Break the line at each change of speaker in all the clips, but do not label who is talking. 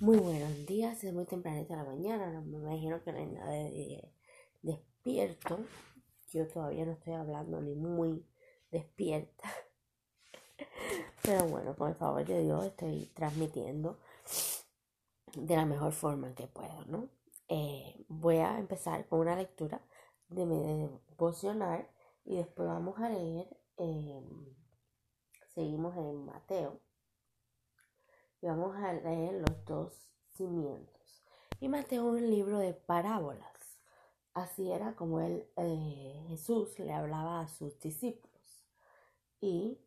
Muy buenos días, es muy tempranito la mañana, no me imagino que no hay nadie despierto. Yo todavía no estoy hablando ni muy despierta. Pero bueno, el favor de Dios estoy transmitiendo de la mejor forma que puedo, ¿no? Eh, voy a empezar con una lectura de mi devocional y después vamos a leer, eh, seguimos en Mateo y vamos a leer los dos cimientos. Y Mateo un libro de parábolas. Así era como él, eh, Jesús le hablaba a sus discípulos. Y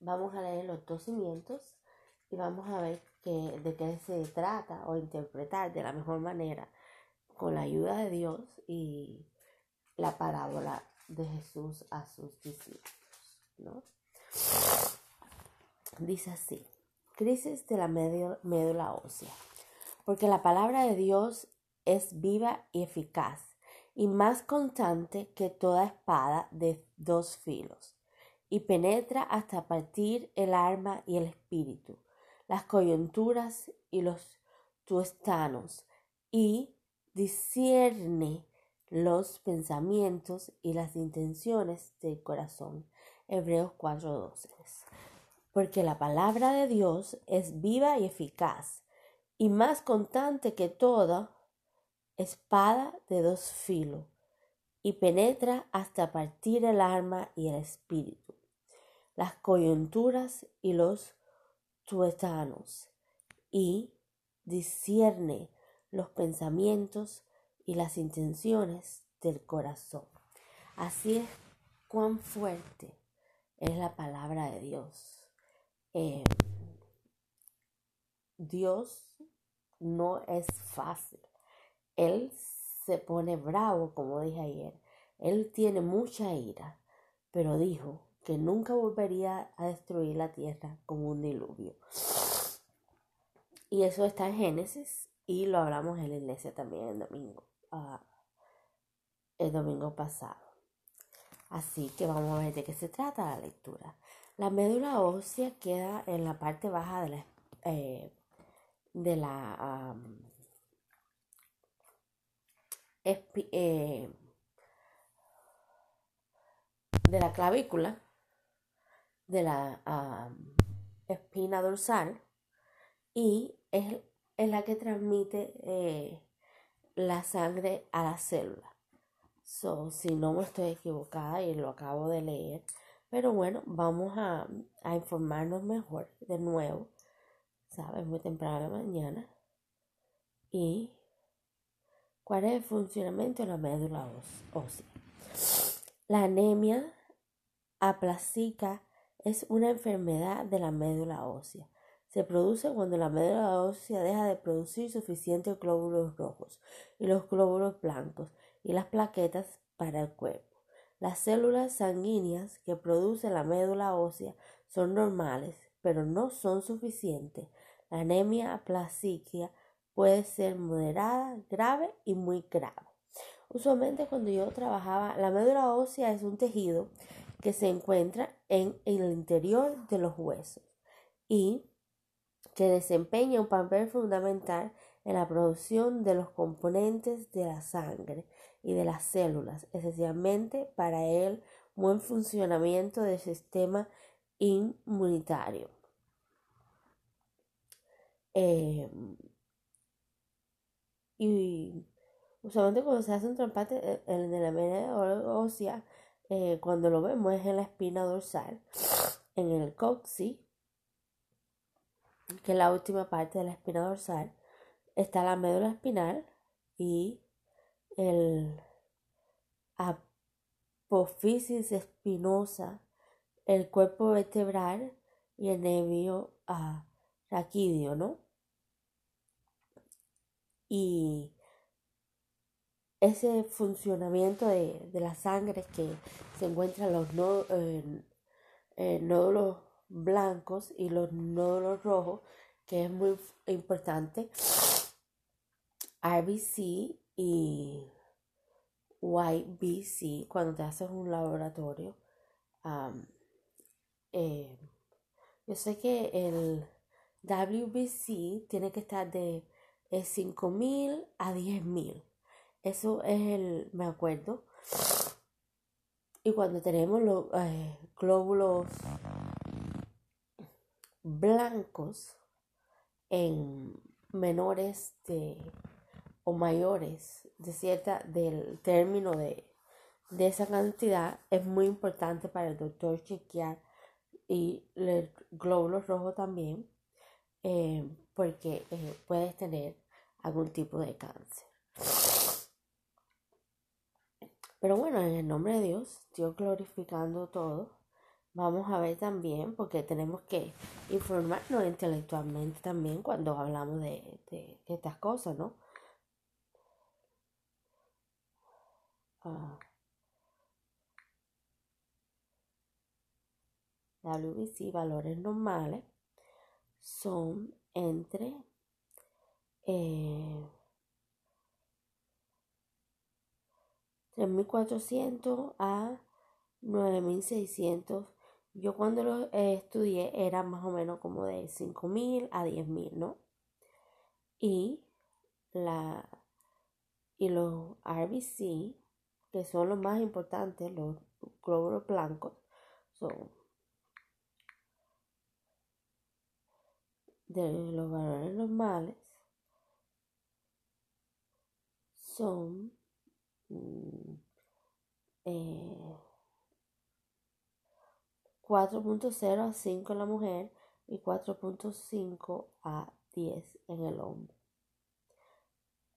vamos a leer los dos cimientos y vamos a ver que, de qué se trata o interpretar de la mejor manera con la ayuda de Dios y la parábola de Jesús a sus discípulos. ¿no? Dice así crisis de la médula ósea, porque la palabra de Dios es viva y eficaz y más constante que toda espada de dos filos, y penetra hasta partir el alma y el espíritu, las coyunturas y los tuestanos, y discierne los pensamientos y las intenciones del corazón. Hebreos 4:12 porque la palabra de Dios es viva y eficaz, y más constante que toda espada de dos filos, y penetra hasta partir el alma y el espíritu, las coyunturas y los tuetanos, y discierne los pensamientos y las intenciones del corazón. Así es cuán fuerte es la palabra de Dios. Eh, Dios no es fácil. Él se pone bravo, como dije ayer. Él tiene mucha ira, pero dijo que nunca volvería a destruir la tierra como un diluvio. Y eso está en Génesis y lo hablamos en la iglesia también el domingo, ah, el domingo pasado. Así que vamos a ver de qué se trata la lectura. La médula ósea queda en la parte baja de la, eh, de la eh, de la clavícula, de la espina dorsal y es, la que transmite eh, la sangre a la célula. So, si no me estoy equivocada y lo acabo de leer, pero bueno, vamos a, informarnos mejor de nuevo, ¿sabes? Muy temprano de la mañana. Y cuál es el funcionamiento de la médula ósea. La anemia aplásica es una enfermedad de la médula ósea. Se produce cuando la médula ósea deja de producir suficientes glóbulos rojos y los glóbulos blancos y las plaquetas para el cuerpo. Las células sanguíneas que produce la médula ósea son normales, pero no son suficientes. La anemia aplasiquia puede ser moderada, grave y muy grave. Usualmente cuando yo trabajaba, la médula ósea es un tejido que se encuentra en el interior de los huesos y que desempeña un papel fundamental en la producción de los componentes de la sangre y de las células, esencialmente para el buen funcionamiento del sistema inmunitario. Em, y usualmente cuando se hace un trasplante en la médula ósea, eh, cuando lo vemos es en la espina dorsal, en el coxis, que es la última parte de la espina dorsal, está la médula espinal y el apófisis espinosa, el cuerpo vertebral y el nervio ah, raquídeo, ¿no? Y ese funcionamiento de, la sangre que se encuentran los nódulos blancos y los nódulos rojos, que es muy importante. RBC y YBC, cuando te haces un laboratorio, eh, yo sé que el, WBC tiene que estar de 5.000 a 10.000. Eso es el, me acuerdo. Y cuando tenemos los eh, glóbulos blancos en menores de o mayores de cierta del término de, de esa cantidad es muy importante para el doctor chequear y el glóbulo rojo también eh, porque eh, puedes tener algún tipo de cáncer. Pero bueno, en el nombre de Dios, Dios glorificando todo, vamos a ver también, porque tenemos que informarnos intelectualmente también cuando hablamos de, de estas cosas, ¿no? Ah. WBC, valores normales, son entre eh, 3.400 a 9.600. Yo cuando lo estudié era más o menos como de 5.000 a 10.000, ¿no? Y, la, y los RBC, que son los más importantes, los glóbulos blancos, son de los valores normales son mm, eh, 4.0 a 5 en la mujer y 4.5 a 10 en el hombre.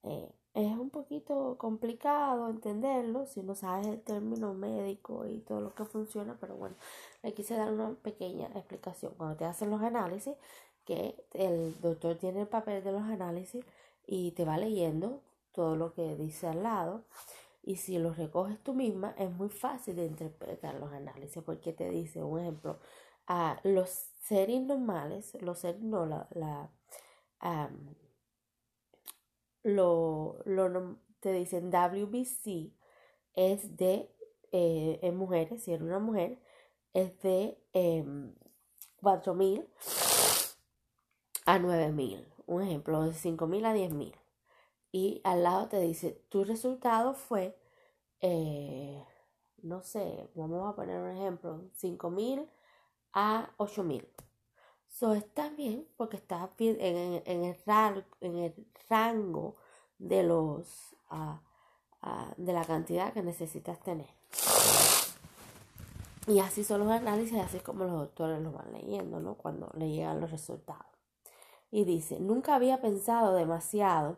Eh, es un complicado entenderlo si no sabes el término médico y todo lo que funciona, pero bueno, le quise dar una pequeña explicación. Cuando te hacen los análisis, que el doctor tiene el papel de los análisis y te va leyendo todo lo que dice al lado. Y si los recoges tú misma, es muy fácil de interpretar los análisis porque te dice, un ejemplo, a los seres normales, los seres no, la, la lo, lo, te dicen WBC es de, eh, en mujeres, si era una mujer, es de eh, em, 4.000 a 9.000. Un ejemplo, de 5.000 a 10.000. Y al lado te dice, tu resultado fue, eh, no sé, vamos a poner un ejemplo, 5.000 a 8.000. So, está bien porque está en, en, el, en el rango de los de la cantidad que necesitas tener. Y así son los análisis, así como los doctores los van leyendo, ¿no? Cuando le llegan los resultados. Y dice, nunca había pensado demasiado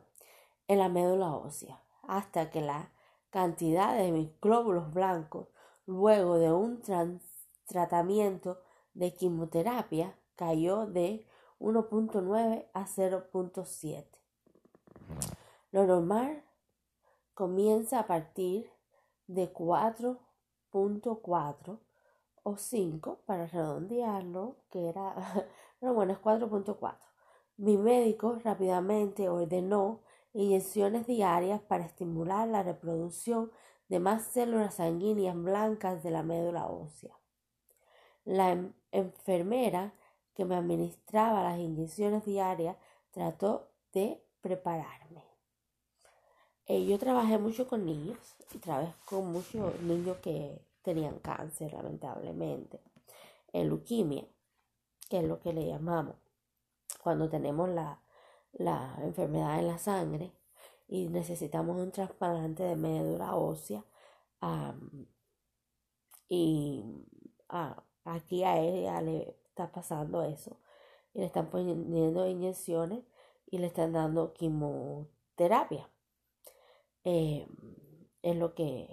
en la médula ósea, hasta que la cantidad de mis glóbulos blancos, luego de un tratamiento de quimioterapia, cayó de 1.9 a 0.7. Lo normal comienza a partir de 4.4 o 5 para redondearlo, que era, pero bueno, es 4.4. Mi médico rápidamente ordenó inyecciones diarias para estimular la reproducción de más células sanguíneas blancas de la médula ósea. La enfermera que me administraba las inyecciones diarias trató de prepararme. Eh, yo trabajé mucho con niños y trabajé con muchos niños que tenían cáncer, lamentablemente. En leuquimia, que es lo que le llamamos cuando tenemos la, la enfermedad en la sangre y necesitamos un trasplante de médula ósea. y ah, aquí a ella le está pasando eso. Y le están poniendo inyecciones y le están dando quimioterapia. Eh, es lo que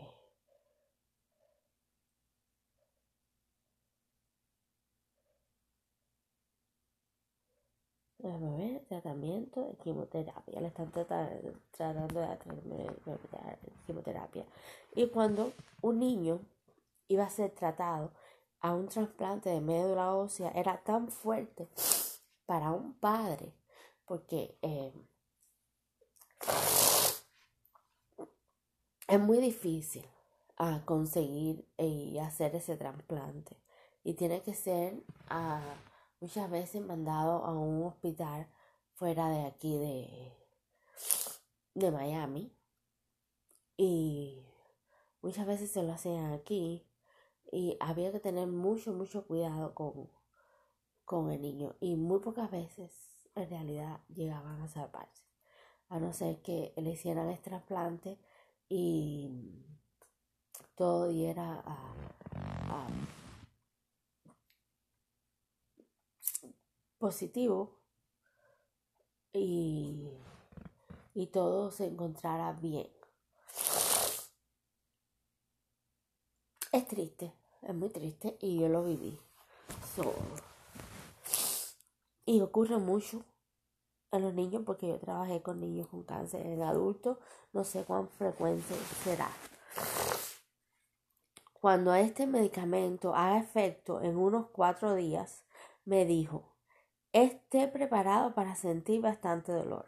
Déjame ver, tratamiento de quimioterapia. Le están tratando de quimioterapia. Y cuando un niño iba a ser tratado a un trasplante de médula ósea, era tan fuerte para un padre, porque eh, es muy difícil a ah, conseguir y hacer ese trasplante. Y tiene que ser a ah, muchas veces mandado a un hospital fuera de aquí de, de Miami. Y muchas veces se lo hacían aquí. Y había que tener mucho, mucho cuidado con, con el niño. Y muy pocas veces en realidad llegaban a salvarse. A no ser que le hicieran el trasplante y todo diera a, positivo y, y todo se encontrara bien. Es triste, es muy triste y yo lo viví. y ocurre mucho a los niños porque yo trabajé con niños con cáncer en adultos, no sé cuán frecuente será. Cuando este medicamento haga efecto en unos cuatro días, me dijo, esté preparado para sentir bastante dolor.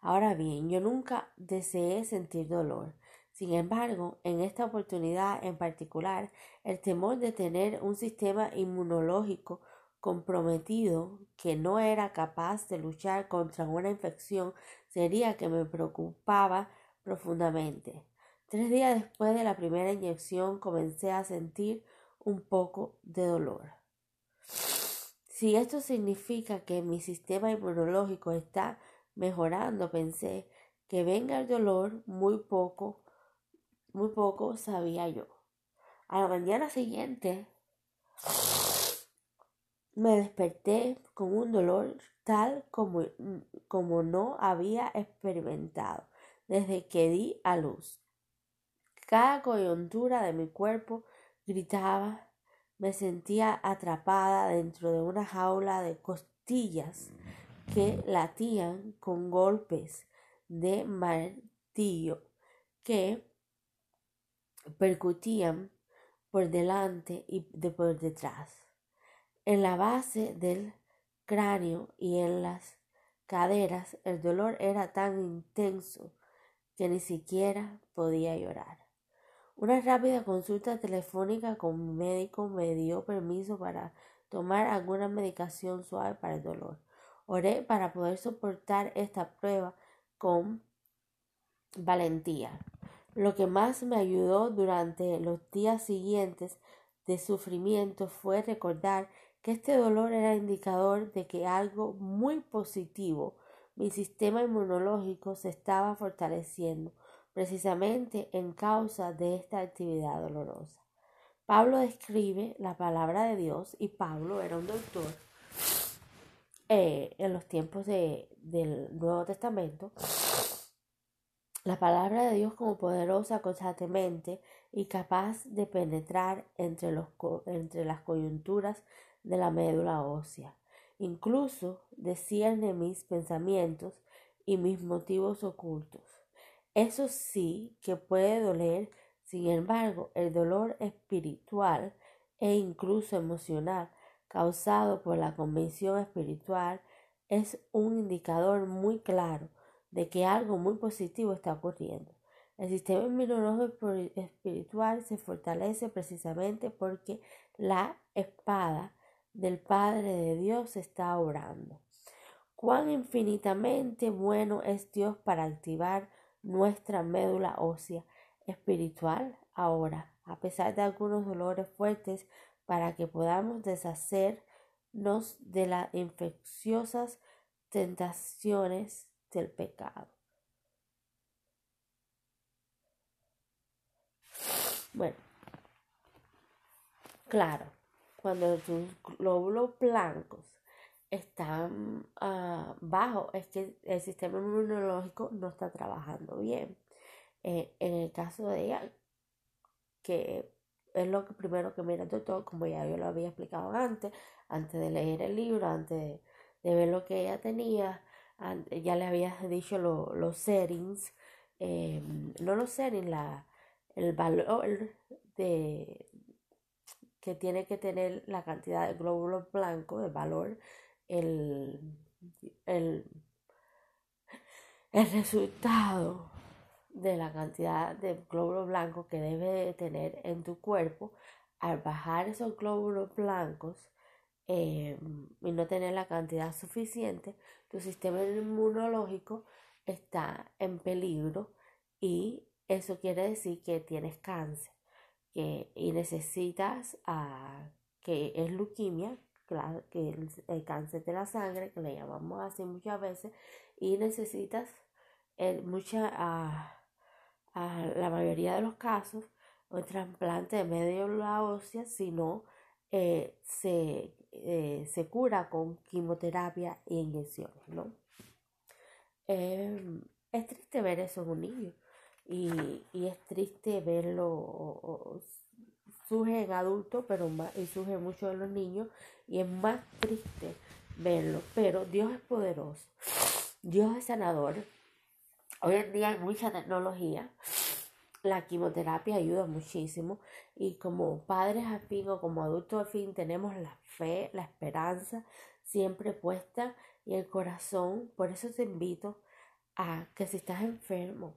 Ahora bien, yo nunca deseé sentir dolor. Sin embargo, en esta oportunidad en particular, el temor de tener un sistema inmunológico comprometido que no era capaz de luchar contra una infección sería que me preocupaba profundamente. Tres días después de la primera inyección comencé a sentir un poco de dolor. Si esto significa que mi sistema inmunológico está mejorando, pensé que venga el dolor muy poco, muy poco sabía yo. A la mañana siguiente me desperté con un dolor tal como, como no había experimentado desde que di a luz. Cada coyuntura de mi cuerpo gritaba, me sentía atrapada dentro de una jaula de costillas que latían con golpes de martillo que percutían por delante y de por detrás en la base del cráneo y en las caderas el dolor era tan intenso que ni siquiera podía llorar. Una rápida consulta telefónica con mi médico me dio permiso para tomar alguna medicación suave para el dolor. Oré para poder soportar esta prueba con valentía. Lo que más me ayudó durante los días siguientes de sufrimiento fue recordar que este dolor era indicador de que algo muy positivo, mi sistema inmunológico se estaba fortaleciendo precisamente en causa de esta actividad dolorosa. Pablo describe la palabra de Dios y Pablo era un doctor eh, en los tiempos del Nuevo Testamento. La palabra de Dios como poderosa constantemente y capaz de penetrar entre, los, entre las coyunturas de la médula ósea. Incluso discierne mis pensamientos y mis motivos ocultos. Eso sí que puede doler, sin embargo, el dolor espiritual e incluso emocional causado por la convención espiritual es un indicador muy claro de que algo muy positivo está ocurriendo. El sistema inmunológico espiritual se fortalece precisamente porque la espada del Padre de Dios está obrando. Cuán infinitamente bueno es Dios para activar nuestra médula ósea espiritual ahora, a pesar de algunos dolores fuertes, para que podamos deshacernos de las infecciosas tentaciones del pecado. Bueno, claro, cuando tus glóbulos blancos están uh, bajos, es que el sistema inmunológico no está trabajando bien. Eh, en el caso de ella, que es lo que primero que mira el doctor, como ya yo lo había explicado antes, antes de leer el libro, antes de, ver lo que ella tenía, ya le había dicho los settings, eh, no los settings, la, el valor de, que tiene que tener la cantidad de glóbulos blancos, el valor, el, el, el resultado de la cantidad de glóbulos blancos que debe tener en tu cuerpo, al bajar esos glóbulos blancos, eh, y no tener la cantidad suficiente, tu sistema inmunológico está en peligro y eso quiere decir que tienes cáncer que, y necesitas uh, que es leucemia, que es el, cáncer de la sangre, que le llamamos así muchas veces, y necesitas en mucha, a la mayoría de los casos, un trasplante de médula ósea, si no eh, se, eh, se, cura con quimioterapia e inyecciones, ¿no? Em, es triste ver eso en un niño y, y es verlo surge en adultos, pero más, y surge mucho en los niños, y es más triste verlo. Pero Dios es poderoso, Dios es sanador. Hoy en día hay mucha tecnología. La quimioterapia ayuda muchísimo y como padres al fin o como adultos al fin tenemos la fe, la esperanza siempre puesta y el corazón. Por eso te invito a que si estás enfermo,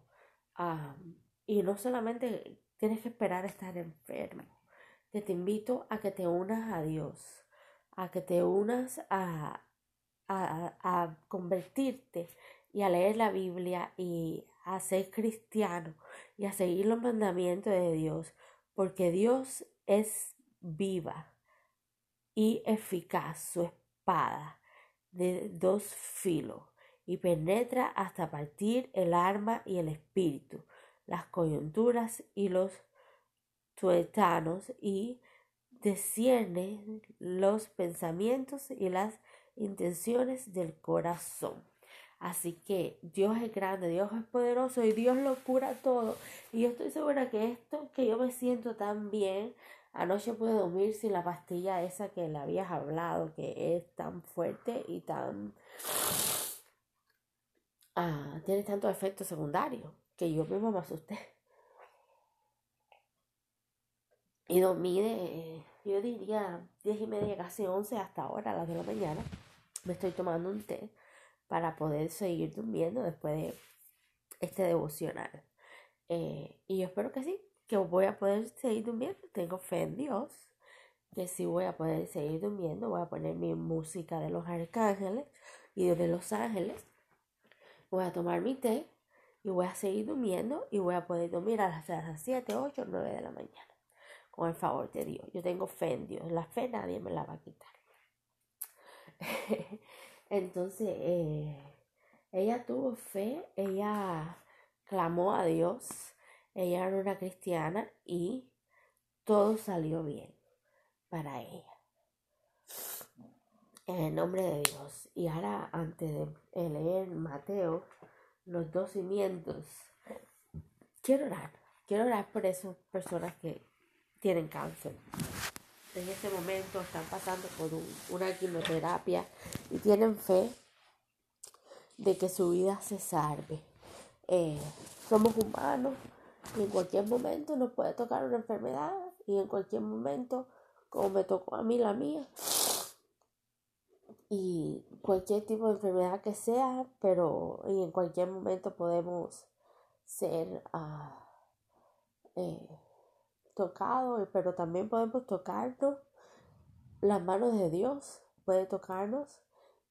y no solamente tienes que esperar estar enfermo, que te invito a que te unas a Dios, a que te unas a, a, a convertirte y a leer la Biblia y a ser cristiano y a seguir los mandamientos de Dios, porque Dios es viva y eficaz, su espada de dos filos, y penetra hasta partir el arma y el espíritu, las coyunturas y los tuetanos y desciende los pensamientos y las intenciones del corazón. Así que Dios es grande, Dios es poderoso y Dios lo cura todo. Y yo estoy segura que esto, que yo me siento tan bien, anoche pude dormir sin la pastilla esa que le habías hablado, que es tan fuerte y tan... Ah, tiene tantos efectos secundarios que yo mismo me asusté. Y dormí de, yo diría, diez y media, casi once hasta ahora, las de la mañana. Me estoy tomando un té para poder seguir durmiendo después de este devocional. Eh, y yo espero que sí, que voy a poder seguir durmiendo. Tengo fe en Dios, que sí voy a poder seguir durmiendo. Voy a poner mi música de los arcángeles y de los ángeles. Voy a tomar mi té y voy a seguir durmiendo y voy a poder dormir a las 7, 8, 9 de la mañana con el favor de Dios. Yo tengo fe en Dios. La fe nadie me la va a quitar. Entonces, eh, ella tuvo fe, ella clamó a Dios, ella era una cristiana y todo salió bien para ella. En el nombre de Dios. Y ahora, antes de leer Mateo, los dos cimientos, quiero orar. Quiero orar por esas personas que tienen cáncer. En este momento están pasando por una quimioterapia y tienen fe de que su vida se salve. Eh, somos humanos y en cualquier momento nos puede tocar una enfermedad y en cualquier momento, como me tocó a mí la mía, y cualquier tipo de enfermedad que sea, pero en cualquier momento podemos ser uh, eh, tocado, pero también podemos tocarnos. Las manos de Dios puede tocarnos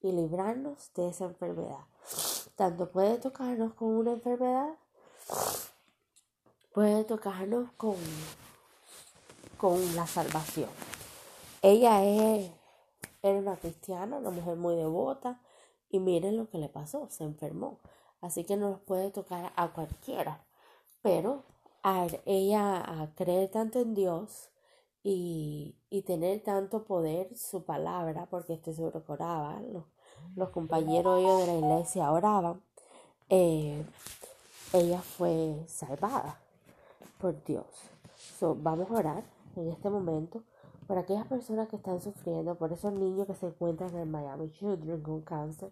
y librarnos de esa enfermedad. Tanto puede tocarnos con una enfermedad, puede tocarnos con, con la salvación. Ella es, era una cristiana, una mujer muy devota, y miren lo que le pasó, se enfermó. Así que no nos puede tocar a cualquiera, pero ella creer tanto en Dios y, tener tanto poder su palabra, porque estoy seguro que oraban, los, compañeros ellos de la iglesia oraban, eh, ella fue salvada por Dios. vamos a orar en este momento por aquellas personas que están sufriendo, por esos niños que se encuentran en Miami Children con cáncer,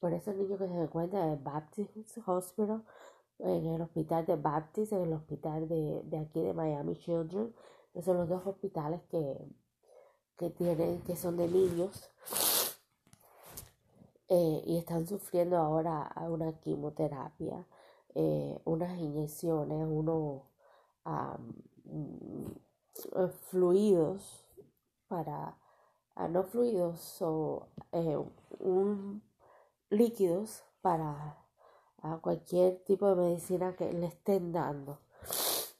por esos niños que se encuentran en el Baptist Hospital, en el hospital de Baptist, en el hospital de, aquí de Miami Children, que son los dos hospitales que, que tienen, que son de niños, eh, y están sufriendo ahora una quimioterapia, eh, unas inyecciones, unos mm, fluidos para no fluidos o eh, líquidos para cualquier tipo de medicina que le estén dando.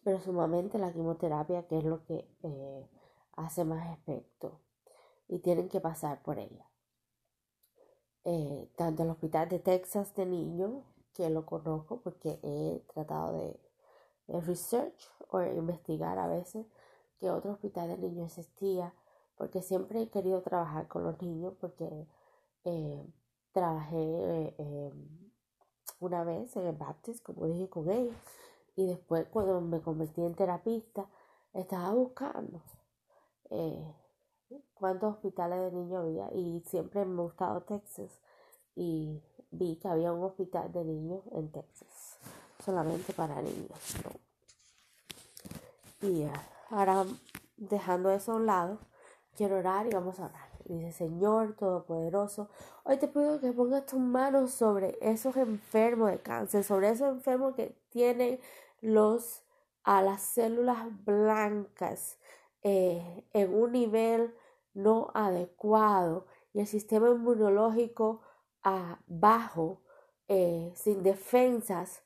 Pero sumamente la quimioterapia, que es lo que eh, hace más efecto. Y tienen que pasar por ella. Eh, tanto el hospital de Texas de niños, que lo conozco porque he tratado de, research o investigar a veces que otro hospital de niños existía, porque siempre he querido trabajar con los niños, porque eh, trabajé eh, una vez en el Baptist, como dije con ellos, y después cuando me convertí en terapista, estaba buscando cuántos hospitales de niños había y siempre me ha gustado Texas y vi que había un hospital de niños en Texas, solamente para niños. Y ahora dejando eso a un lado, quiero orar y vamos a orar. Dice, Señor Todopoderoso, hoy te pido que pongas tus manos sobre esos enfermos de cáncer, sobre esos enfermos que tienen los, a las células blancas eh, en un nivel no adecuado y el sistema inmunológico bajo, eh, sin defensas,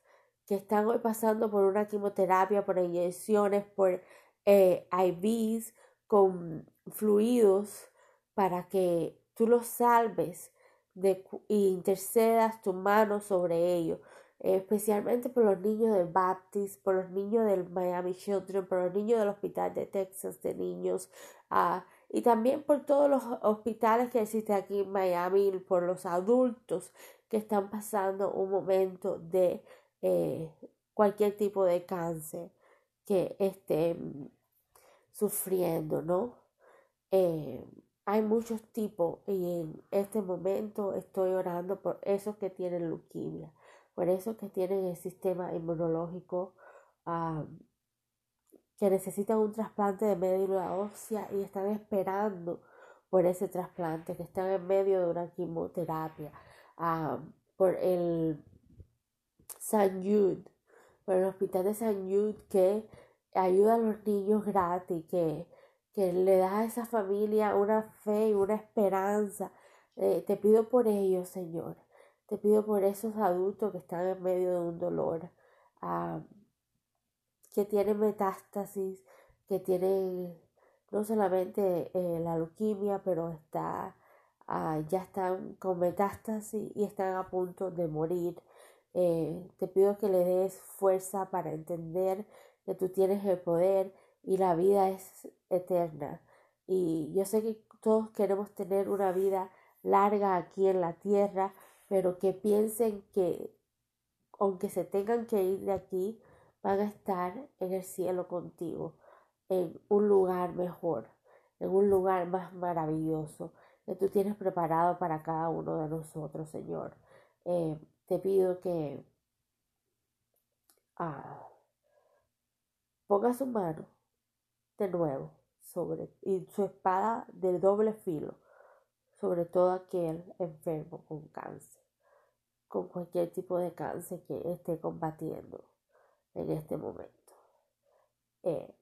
que están hoy pasando por una quimioterapia, por inyecciones, por eh, IVs con fluidos, para que tú los salves de, e intercedas tu mano sobre ellos, especialmente por los niños del Baptist, por los niños del Miami Children, por los niños del Hospital de Texas de Niños, uh, y también por todos los hospitales que existen aquí en Miami, por los adultos que están pasando un momento de eh, cualquier tipo de cáncer que estén sufriendo, ¿no? Eh, hay muchos tipos y en este momento estoy orando por esos que tienen leuquimia, por esos que tienen el sistema inmunológico ah, que necesitan un trasplante de médula ósea y están esperando por ese trasplante, que están en medio de una quimioterapia, ah, por el San Jude, por el hospital de San Jude que ayuda a los niños gratis, que, que le da a esa familia una fe y una esperanza. Eh, te pido por ellos, Señor. Te pido por esos adultos que están en medio de un dolor. Ah, que tiene metástasis, que tiene no solamente eh, la leuquimia, pero está, ah, ya están con metástasis y están a punto de morir. Eh, te pido que le des fuerza para entender que tú tienes el poder y la vida es eterna. Y yo sé que todos queremos tener una vida larga aquí en la tierra, pero que piensen que aunque se tengan que ir de aquí, van a estar en el cielo contigo, en un lugar mejor, en un lugar más maravilloso que tú tienes preparado para cada uno de nosotros, Señor. Eh, te pido que ah, ponga su mano de nuevo sobre y su espada de doble filo sobre todo aquel enfermo con cáncer, con cualquier tipo de cáncer que esté combatiendo en este momento. Eh,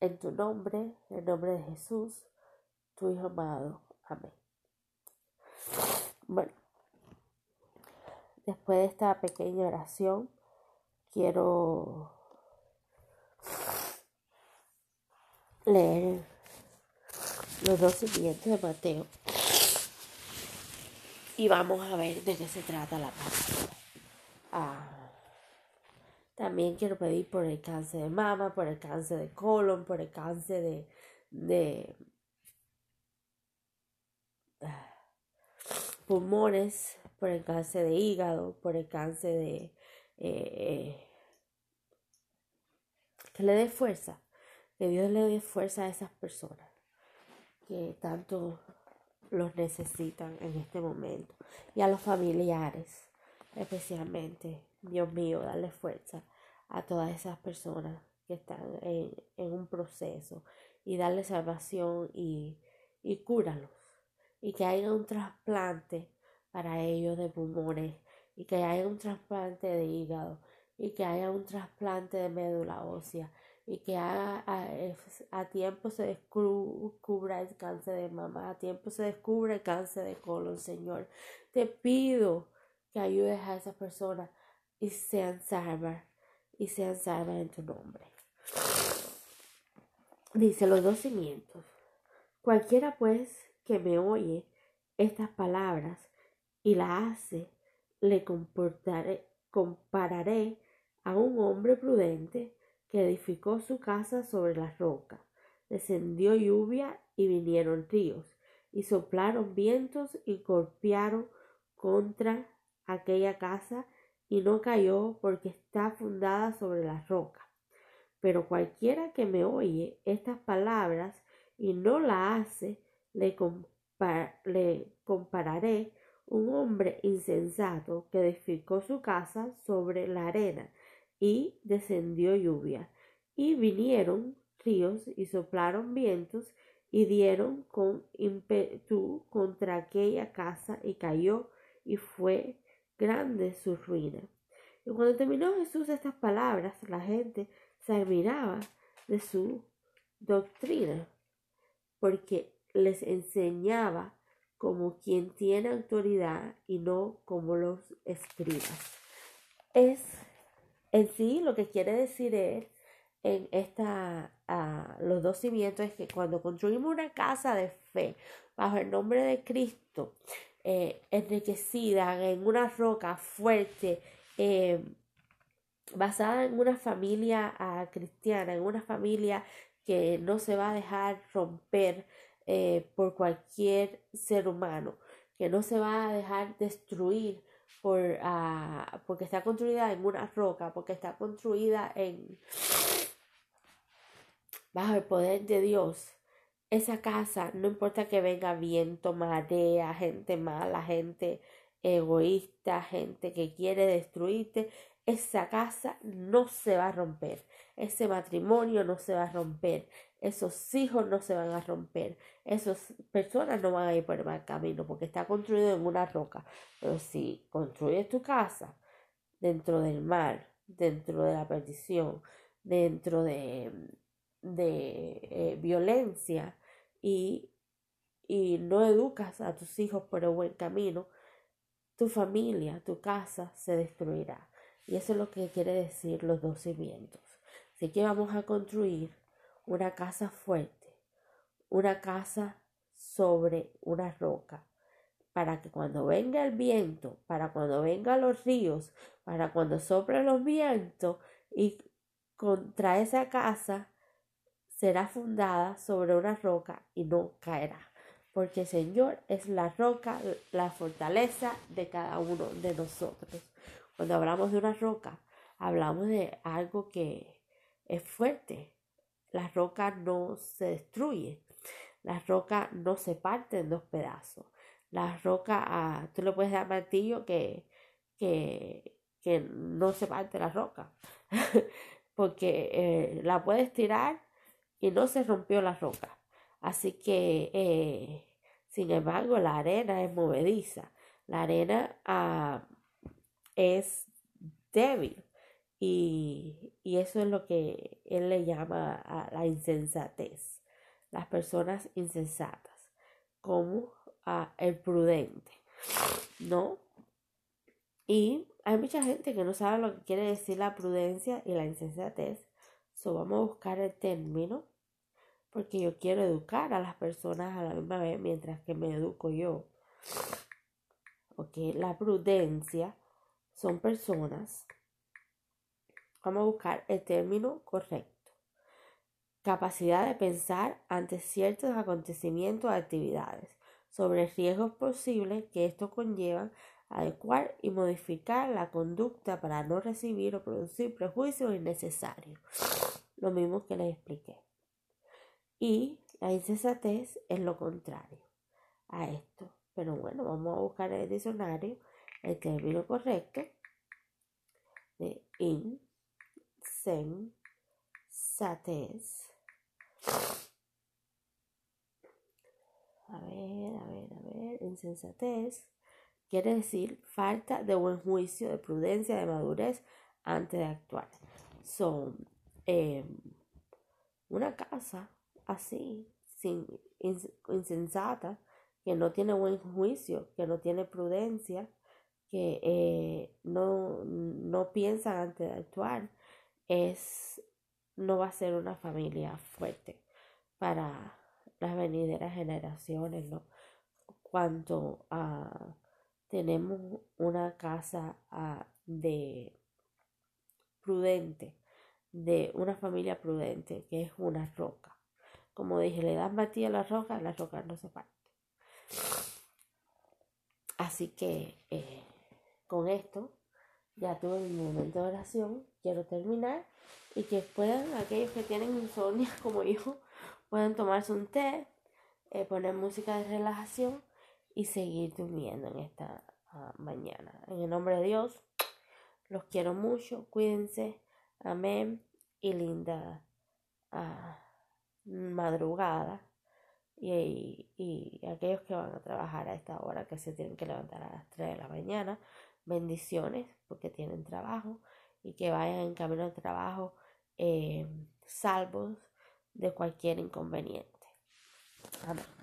en tu nombre, en nombre de Jesús, tu Hijo amado. Amén. Bueno, después de esta pequeña oración, quiero leer los dos siguientes de Mateo. Y vamos a ver de qué se trata la palabra. Ah. También quiero pedir por el cáncer de mama, por el cáncer de colon, por el cáncer de, de ah, pulmones, por el cáncer de hígado, por el cáncer de... Eh, que le dé fuerza, que Dios le dé fuerza a esas personas que tanto los necesitan en este momento y a los familiares especialmente Dios mío, darle fuerza a todas esas personas que están en, un proceso y darle salvación y, y cúralos. Y que haya un trasplante para ellos de pulmones y que haya un trasplante de hígado y que haya un trasplante de médula ósea y que haga a, tiempo se descubra el cáncer de mamá, a tiempo se descubra el cáncer de colon, Señor. Te pido que ayudes a esas personas y sean salvas y sean salvas en tu nombre. Dice los dos cimientos. Cualquiera pues que me oye estas palabras y la hace, le compararé a un hombre prudente que edificó su casa sobre la roca. Descendió lluvia y vinieron ríos, y soplaron vientos y golpearon contra aquella casa, y no cayó porque está fundada sobre la roca. Pero cualquiera que me oye estas palabras y no la hace, le, le compararé un hombre insensato que edificó su casa sobre la arena y descendió lluvia y vinieron ríos y soplaron vientos y dieron con ímpetu contra aquella casa y cayó y fue grande su ruina. Y cuando terminó Jesús estas palabras, la gente se admiraba de su doctrina, porque les enseñaba como quien tiene autoridad y no como los escribas. Es en sí lo que quiere decir es en esta los dos cimientos es que cuando construimos una casa de fe bajo el nombre de Cristo eh, enriquecida en una roca fuerte eh, basada en una familia ah, cristiana en una familia que no se va a dejar romper eh, por cualquier ser humano, que no se va a dejar destruir por, uh, porque está construida en una roca, porque está construida en bajo el poder de Dios. Esa casa, no importa que venga viento, marea, gente mala, gente egoísta, gente que quiere destruirte, esa casa no se va a romper, ese matrimonio no se va a romper, esos hijos no se van a romper, esas personas no van a ir por el mal camino porque está construido en una roca. Pero si construyes tu casa dentro del mar, dentro de la perdición, dentro de, de eh, violencia y, y no educas a tus hijos por el buen camino, tu familia, tu casa se destruirá. Y eso es lo que quiere decir los dos cimientos. Así que vamos a construir una casa fuerte, una casa sobre una roca, para que cuando venga el viento, para cuando vengan los ríos, para cuando soplen los vientos y contra esa casa será fundada sobre una roca y no caerá. Porque el Señor es la roca, la fortaleza de cada uno de nosotros. Cuando hablamos de una roca, hablamos de algo que es fuerte, la roca no se destruye, la roca no se parte en dos pedazos. La roca, ah, tú le puedes dar martillo que, que, que no se parte la roca, porque eh, la puedes tirar y no se rompió la roca. Así que, eh, sin embargo, la arena es movediza, la arena ah, es débil. Y, eso es lo que él le llama a la insensatez, las personas insensatas, como a el prudente, ¿no? Y hay mucha gente que no sabe lo que quiere decir la prudencia y la insensatez. So vamos a buscar el término porque yo quiero educar a las personas a la misma vez mientras que me educo yo. Ok, la prudencia son personas Vamos a buscar el término correcto. Capacidad de pensar ante ciertos acontecimientos o actividades sobre riesgos posibles que esto conlleva, adecuar y modificar la conducta para no recibir o producir prejuicios innecesarios. Lo mismo que les expliqué. Y la insensatez es lo contrario a esto. Pero bueno, vamos a buscar en el diccionario el término correcto de in insensatez. A ver, a ver, a ver. Insensatez quiere decir falta de buen juicio, de prudencia, de madurez antes de actuar. Son, em, una casa así, sin, insensata, que no tiene buen juicio, que no tiene prudencia, que eh, no, no antes de actuar, es, no va a ser una familia fuerte para las venideras generaciones, ¿no? Cuanto a tenemos una casa ah, de prudente, de una familia prudente, que es una roca. Como dije, le das batida a la roca, la roca no se parte. Así que eh, con esto ya tuve mi momento de oración. Quiero terminar y que puedan, aquellos que tienen insomnio como yo, puedan tomarse un té, eh, poner música de relajación y seguir durmiendo en esta ah, mañana. En el nombre de Dios, los quiero mucho, cuídense, amén y linda ah, madrugada. Y, y, aquellos que van a trabajar a esta hora, que se tienen que levantar a las 3 de la mañana, bendiciones porque tienen trabajo y que vayan en camino al trabajo eh, salvos de cualquier inconveniente. Amén.